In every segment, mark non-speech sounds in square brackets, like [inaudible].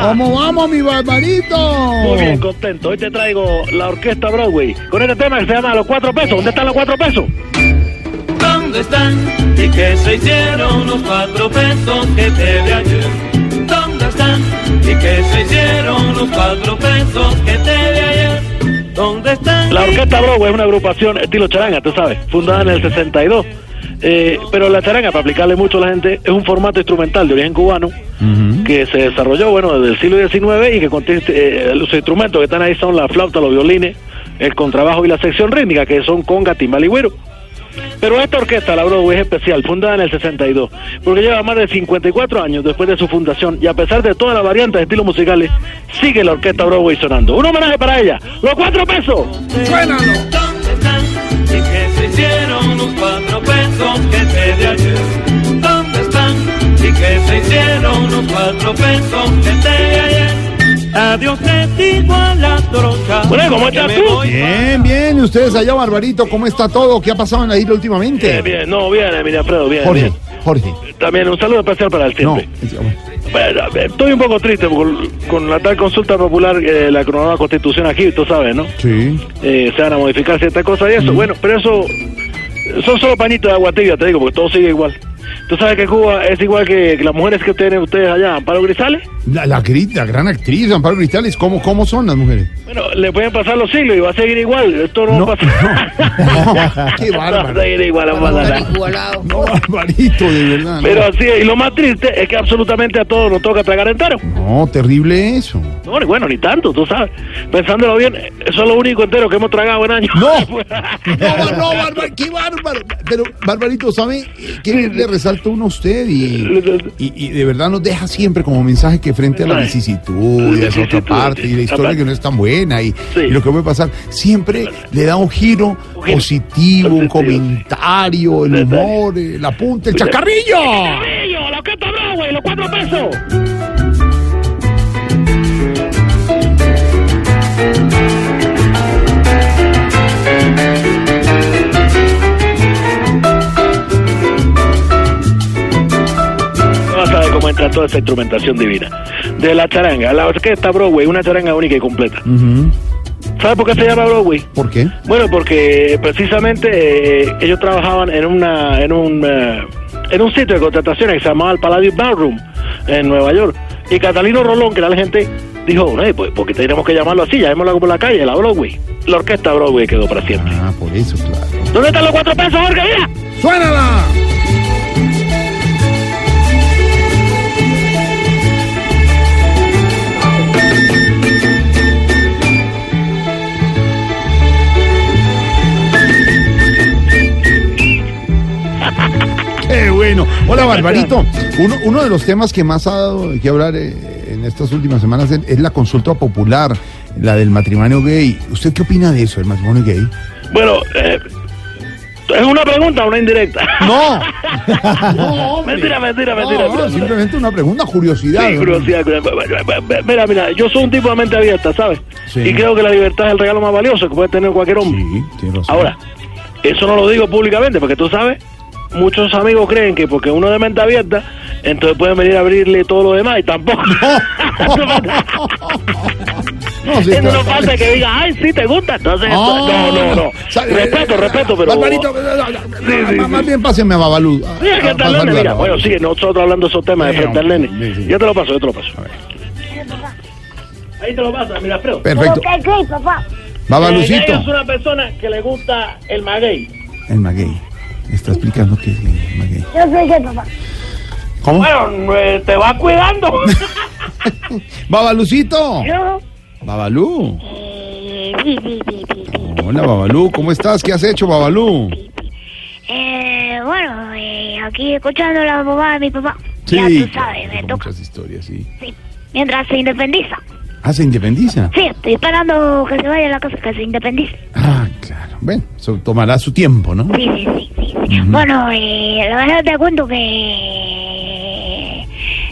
¿Cómo vamos, mi Barbarito? Muy bien, contento. Hoy te traigo la orquesta Broadway con este tema que se llama Los Cuatro Pesos. ¿Dónde están los cuatro pesos? ¿Dónde están? ¿Y qué se hicieron los cuatro pesos que te di ayer? ¿Dónde están? ¿Y qué se hicieron los cuatro pesos que te di ayer? ¿Dónde están? La orquesta Broadway es una agrupación estilo charanga, tú sabes, fundada en el 62. Eh, pero la charanga, para aplicarle mucho a la gente, es un formato instrumental de origen cubano que se desarrolló, bueno, desde el siglo XIX y que contiene, eh, los instrumentos que están ahí son la flauta, los violines, el contrabajo y la sección rítmica, que son conga, timbal y güiro. Pero esta orquesta, la Broadway, es especial, fundada en el 62, porque lleva más de 54 años después de su fundación y a pesar de todas las variantes de estilos musicales, sigue la orquesta Broadway sonando. Un homenaje para ella, los cuatro pesos. Suénalo. ¿Dónde están? ¿Y qué se hicieron los cuatro pesos cuatro pesos que te? Adiós te digo a la trocha. Bueno, ¿cómo estás tú? Bien, bien. ¿Y ustedes allá, Barbarito? ¿Cómo está todo? ¿Qué ha pasado en la isla últimamente? Bien, bien, no, bien, Emilia Alfredo, bien, Jorge, bien. Jorge. También un saludo especial para el No. Bueno, eh, estoy un poco triste con, con la tal consulta popular, eh, la nueva constitución aquí, tú sabes, ¿no? Sí. Eh, se van a modificar ciertas cosas y eso. Bueno, pero eso son solo pañitos de agua tibia, te digo, porque todo sigue igual. ¿Tú sabes que Cuba es igual que, que las mujeres que tienen ustedes allá, Amparo Grisales? La, la, gri- la gran actriz, Amparo Cristales, ¿cómo, ¿cómo son las mujeres? Bueno, le pueden pasar los siglos y va a seguir igual. Esto no, No, va a pasar. no. [laughs] [laughs] Qué bárbaro. Va a seguir igual, no Barbarito, de verdad. no. Pero así es, y lo más triste es que absolutamente a todos nos toca tragar entero. No, terrible eso. No, ni bueno, ni tanto, tú sabes. Pensándolo bien, eso es lo único entero que hemos tragado en años. No. [laughs] No, no, Bárbaro, qué bárbaro. Pero, Barbarito, ¿sabe qué le resalta uno a usted? Y, y, y de verdad nos deja siempre como mensaje que frente a la vicisitud y a esa otra parte y la historia que no es tan buena y, Sí. y lo que puede pasar, siempre le da un giro Un giro positivo, un comentario, el humor, el apunte, el chacarrillo. ¡Carrillo, la orquesta Broadway, los cuatro pesos! Vas a ver cómo entra toda esa instrumentación divina. De la charanga, la orquesta Broadway, una charanga única y completa. Ujú. ¿Sabes por qué se llama Broadway? ¿Por qué? Bueno, porque precisamente eh, ellos trabajaban en una en un eh, en un sitio de contrataciones que se llamaba el Palladium Ballroom en Nueva York. Y Catalino Rolón, que era la gente, dijo, no, pues porque tenemos que llamarlo así, llamémoslo como la calle, la Broadway. La orquesta Broadway quedó para siempre. Ah, por eso, claro. ¿Dónde están los cuatro pesos, Jorge? Mira. ¡Suénala! Qué bueno. Hola, Barbarito. Uno, uno de los temas que más ha dado que hablar eh, en estas últimas semanas es, la consulta popular, la del matrimonio gay. ¿Usted qué opina de eso, el matrimonio gay? Bueno, eh, ¿es una pregunta o una indirecta? No. [laughs] no. Mentira, mentira, mentira, No, simplemente una pregunta, curiosidad. Curiosidad, curiosidad. Mira, mira, yo soy un tipo de mente abierta, ¿sabes? Sí. Y creo que la libertad es el regalo más valioso que puede tener cualquier hombre. Sí, tiene razón. Ahora, eso no lo digo públicamente, porque tú sabes, muchos amigos creen que porque uno es de mente abierta, entonces pueden venir a abrirle todo lo demás y tampoco. [laughs] No, sí, no falta que diga, ay, sí, te gusta. Entonces, Ah, no, no, no. Respeto, respeto, pero. Barbarito, sí, más sí. bien pásenme a Babalú. Mira, ¿qué tal, para nene? Mira, bueno, sigue, nosotros hablando de esos temas de frente al sí. Yo te lo paso, yo te lo paso. Ahí te lo paso, mira, Alfredo. Perfecto. ¿Qué crees, papá? Eh, Babalucito. es una persona que le gusta el maguey. El maguey. Está explicando qué es maguey. Yo soy qué, papá. ¿Cómo? Bueno, eh, te va cuidando. [laughs] Babalucito. Yo, Babalú. eh, bi, bi, bi. Hola, Babalú. ¿Cómo estás? ¿Qué has hecho, Babalú? Eh, bueno, eh, aquí escuchando la mamá de mi papá. Sí, ya tú sabes, me toca. muchas historias, sí. Sí. Mientras se independiza. Ah, se independiza. Sí, estoy esperando que se vaya a la casa, que se independice. Ah. Bueno, eso tomará su tiempo, ¿no? Sí, sí, sí, sí. sí. Bueno, eh, la verdad te cuento que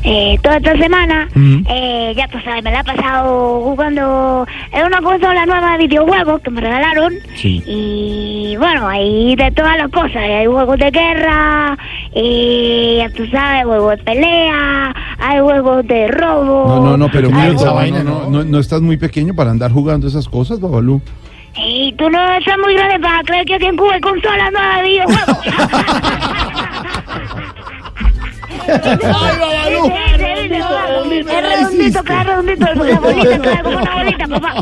eh, toda esta semana, eh, ya tú sabes, me la he pasado jugando en una consola nueva de videojuegos que me regalaron. Sí. Y bueno, hay de todas las cosas. Hay juegos de guerra, y ya tú sabes, juegos de pelea, hay juegos de robo. No, no, no, pero mira, vaina, no, no, no estás muy pequeño para andar jugando esas cosas, Babalú. Y tú no estás muy grande para creer que aquí en Cuba hay consolas nuevas de videojuegos. [laughs] ¡Ay, Babalú! Es redondito, queda redondito, la bolita queda como una bolita, papá.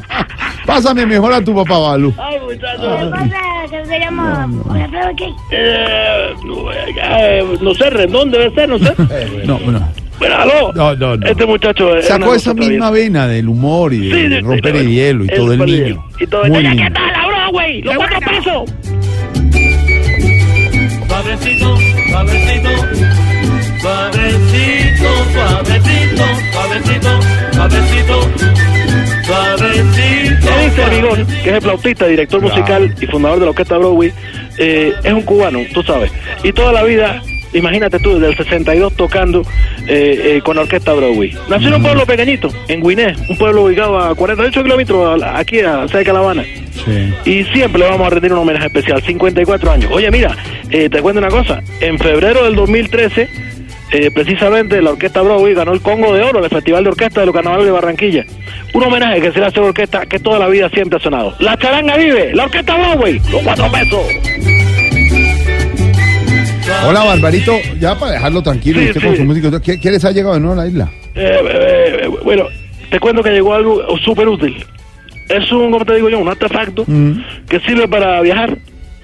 Pásame mejor a tu papá, Babalú. Ay, ¿Qué muchachos. pasa? Que se llama... Hola, Pedro, ¿qué? Eh, no, eh, no sé, Rendón debe ser, no sé. [laughs] No, no. Aló. No, no, no. Este muchacho es una Sacó esa misma vena del humor y de Sí, sí, sí, romper no, el hielo y todo el niño. Y todo el niño. ¿Qué tal, la güey? Los cuatro pesos. Suavecito, suavecito, suavecito, suavecito, suavecito, suavecito, suavecito. ¿Qué dice Rigón, que es el flautista, director musical y fundador de la orquesta Broadway? eh, es un cubano, tú sabes. Y toda la vida, imagínate tú, desde el 62 tocando eh, eh, con la orquesta Broadway. Nació en un pueblo pequeñito, en Guiné, un pueblo ubicado a 48 kilómetros aquí, a, cerca de La Habana. Sí. Y siempre le vamos a rendir un homenaje especial, 54 años. Oye, mira, eh, te cuento una cosa. En febrero del 2013, eh, precisamente la Orquesta Broadway ganó el Congo de Oro, el Festival de Orquesta de los Carnavales de Barranquilla. Un homenaje que se le hace a la orquesta que toda la vida siempre ha sonado. La charanga vive, la Orquesta Broadway, los cuatro pesos. Hola, Barbarito. Ya para dejarlo tranquilo, Sí, usted sí. con su música. ¿Qué, qué les ha llegado de nuevo a la isla? Eh, eh, eh, bueno, te cuento que llegó algo súper útil. Es un, como te digo yo, un artefacto Mm. que sirve para viajar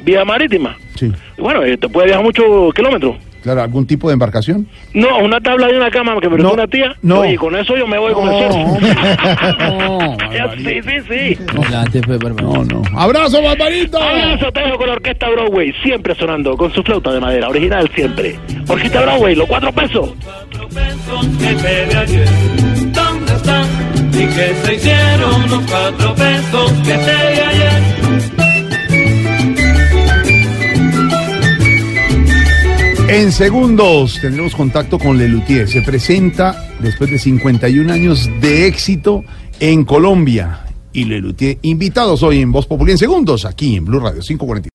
vía marítima. Sí. Bueno, eh, te puede viajar muchos kilómetros. Claro, ¿algún tipo de embarcación? No, una tabla de una cama que me No, una tía. no. Y con eso yo me voy con No, el surf. [laughs] no, [laughs] sí, sí, sí. Pues. No, no. ¡Abrazo, Barbarito! Abrazo, te dejo con la Orquesta Broadway, siempre sonando, con su flauta de madera, original siempre. Orquesta Broadway, los cuatro pesos. Cuatro pesos que te de ayer, ¿dónde están? Y que se hicieron los cuatro pesos que te de ayer. En segundos tendremos contacto con Lelutier. Se presenta después de 51 años de éxito en Colombia. Y Lelutier, invitados hoy en Voz Popular en segundos, aquí en Blue Radio 540.